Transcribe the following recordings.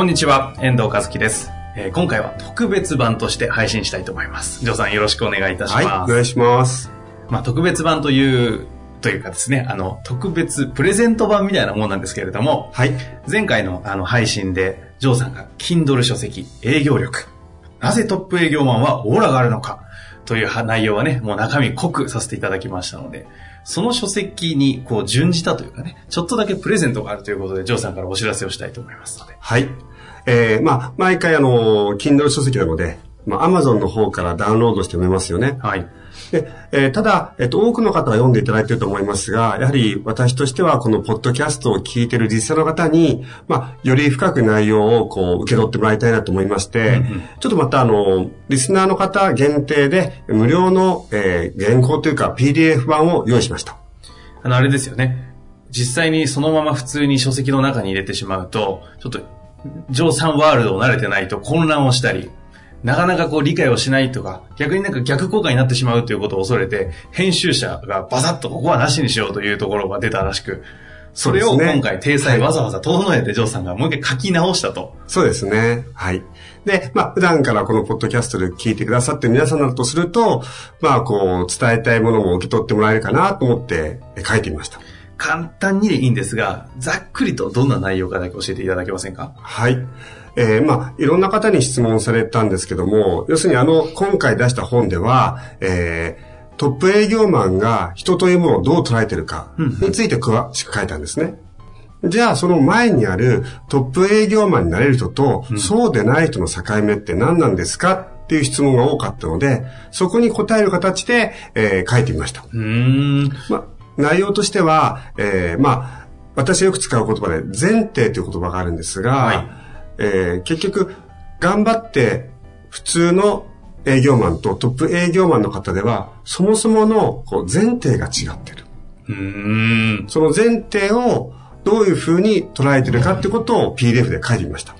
こんにちは、遠藤和樹です。えー今回は特別版として配信したいと思います。ジョーさんよろしくお願いいたします。はい、お願いします。まあ、特別版という、というかですね、あの、特別プレゼント版みたいなものなんですけれども、はい。前回のあの配信で、ジョーさんが Kindle 書籍、営業力。なぜトップ営業マンはオーラがあるのか？というは内容はね、もう中身濃くさせていただきましたので、その書籍にこう準じたというかね、ちょっとだけプレゼントがあるということで、ジョーさんからお知らせをしたいと思いますので。はい。えー、まあ、毎回あの、Kindle 書籍なので、まあ、Amazon の方からダウンロードして読めますよね。はい。で、えーただ、えっ、と、多くの方は読んでいただいていると思いますが、やはり私としては、このポッドキャストを聞いている実際の方に、まあ、より深く内容をこう、受け取ってもらいたいなと思いまして、ちょっとまたあの、リスナーの方限定で、無料の、えー原稿というか PDF 版を用意しました。あの、あれですよね。実際にそのまま普通に書籍の中に入れてしまうと、ちょっと、ジョーさんワールドを慣れてないと混乱をしたり、なかなかこう理解をしないとか、逆になんか逆効果になってしまうということを恐れて、編集者がバサッとここはなしにしようというところが出たらしく、それを今回体裁わざわざ整えてジョーさんがもう一回書き直したと。そうですね。はい。で、まあ、普段からこのポッドキャストで聞いてくださってる皆さんだとすると、まあ、こう、伝えたいものも受け取ってもらえるかなと思ってえ書いてみました。簡単にでいいんですが、ざっくりとどんな内容かだけ教えていただけませんか？はい。えーまあ、いろんな方に質問されたんですけども、要するにあの、今回出した本では、えートップ営業マンが人というものをどう捉えてるかについて詳しく書いたんですね。じゃあ、その前にあるトップ営業マンになれる人と、そうでない人の境目って何なんですか？っていう質問が多かったので、そこに答える形で、えー書いてみました。うーん。まあ、内容としては、えーまあ、私がよく使う言葉で、前提という言葉があるんですが、はいえー結局、頑張って普通の営業マンとトップ営業マンの方では、そもそものこう前提が違ってる。うーん。その前提をどういうふうに捉えてるかってことを PDF で書いてみました。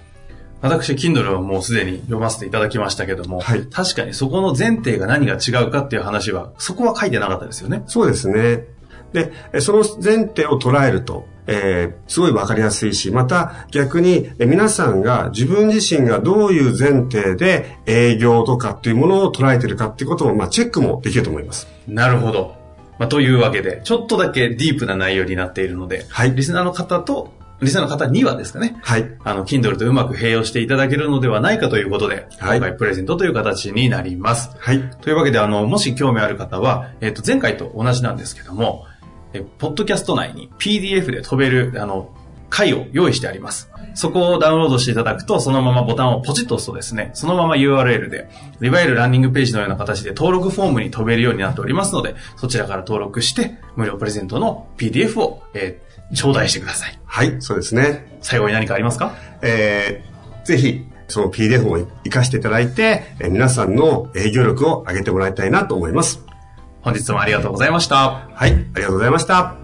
私、Kindle はもうすでに読ませていただきましたけども、はい確かにそこの前提が何が違うかっていう話は、そこは書いてなかったですよね。そうですね。で、えその前提を捉えると、えーすごいわかりやすいし、また逆にえ皆さんが自分自身がどういう前提で営業とかっていうものを捉えてるかっていうことを、まあ、チェックもできると思います。なるほど。まあ、というわけで、ちょっとだけディープな内容になっているので、はいリスナーの方と、リスナーの方にはですかね、はい。あの、Kindle とうまく併用していただけるのではないかということで、はい今回プレゼントという形になります。はい。というわけで、あの、もし興味ある方は、えっ、と、前回と同じなんですけども、え、ポッドキャスト内に PDF で飛べる、あの、回を用意してあります。そこをダウンロードしていただくと、そのままボタンをポチッと押すとですね、そのまま URL で、いわゆるランニングページのような形で登録フォームに飛べるようになっておりますので、そちらから登録して、無料プレゼントの PDF を、えー頂戴してください。はい。そうですね。最後に何かありますか？えーぜひ、その PDF を活かしていただいて、え皆さんの営業力を上げてもらいたいなと思います。本日もありがとうございました。はい。ありがとうございました。